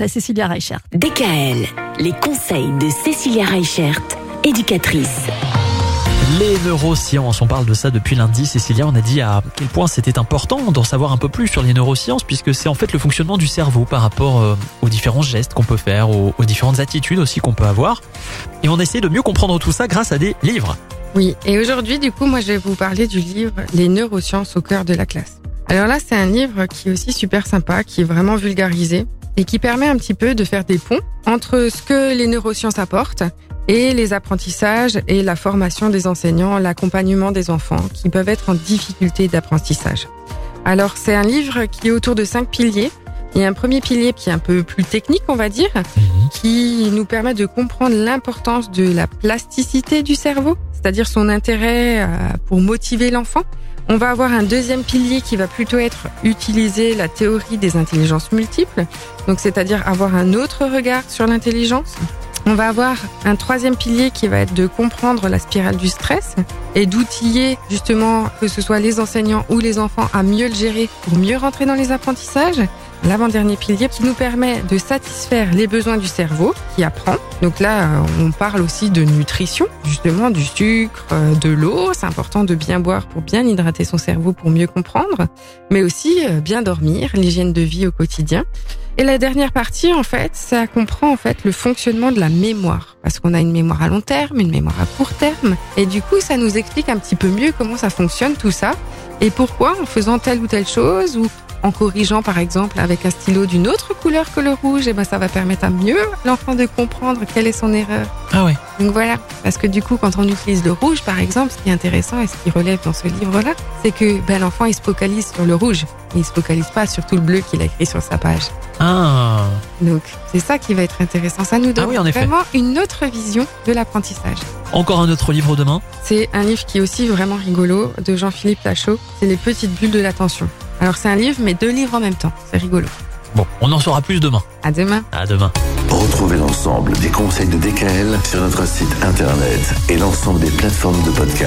à Cécilia Reichert. DKL, les conseils de Cécilia Reichert, éducatrice. Les neurosciences, on parle de ça depuis lundi. Cécilia, on a dit à quel point c'était important d'en savoir un peu plus sur les neurosciences, puisque c'est en fait le fonctionnement du cerveau par rapport euh, aux différents gestes qu'on peut faire, aux, aux différentes attitudes aussi qu'on peut avoir. Et on essaie de mieux comprendre tout ça grâce à des livres. Oui, et aujourd'hui, du coup, moi, je vais vous parler du livre Les neurosciences au cœur de la classe. Alors là, c'est un livre qui est aussi super sympa, qui est vraiment vulgarisé et qui permet un petit peu de faire des ponts entre ce que les neurosciences apportent et les apprentissages et la formation des enseignants, l'accompagnement des enfants qui peuvent être en difficulté d'apprentissage. Alors c'est un livre qui est autour de cinq piliers. Il y a un premier pilier qui est un peu plus technique, on va dire, qui nous permet de comprendre l'importance de la plasticité du cerveau, c'est-à-dire son intérêt euh, pour motiver l'enfant. On va avoir un deuxième pilier qui va plutôt être utiliser la théorie des intelligences multiples, donc c'est-à-dire avoir un autre regard sur l'intelligence. On va avoir un troisième pilier qui va être de comprendre la spirale du stress et d'outiller justement que ce soit les enseignants ou les enfants à mieux le gérer pour mieux rentrer dans les apprentissages. L'avant-dernier pilier qui nous permet de satisfaire les besoins du cerveau qui apprend. Donc là, euh, on parle aussi de nutrition, justement du sucre, euh, de l'eau. C'est important de bien boire pour bien hydrater son cerveau pour mieux comprendre, mais aussi euh, bien dormir, l'hygiène de vie au quotidien. Et la dernière partie, en fait, ça comprend en fait le fonctionnement de la mémoire, parce qu'on a une mémoire à long terme, une mémoire à court terme, et du coup, ça nous explique un petit peu mieux comment ça fonctionne tout ça, et pourquoi en faisant telle ou telle chose ou en corrigeant par exemple avec un stylo d'une autre couleur que le rouge, et ben ça va permettre à mieux l'enfant de comprendre quelle est son erreur. Ah ouais. Donc voilà, parce que du coup, quand on utilise le rouge, par exemple, ce qui est intéressant et ce qui relève dans ce livre-là, c'est que ben, l'enfant il se focalise sur le rouge, et il se focalise pas sur tout le bleu qu'il a écrit sur sa page. Ah. Donc c'est ça qui va être intéressant. Ça nous donne Ah oui, en effet. vraiment une autre vision de l'apprentissage. Encore un autre livre demain. C'est un livre qui est aussi vraiment rigolo de Jean-Philippe Lachaud. C'est les petites bulles de l'attention. Alors c'est un livre, mais deux livres en même temps. C'est rigolo. Bon, on en saura plus demain. À demain. À demain. Retrouvez l'ensemble des conseils de DKL sur notre site internet et l'ensemble des plateformes de podcast.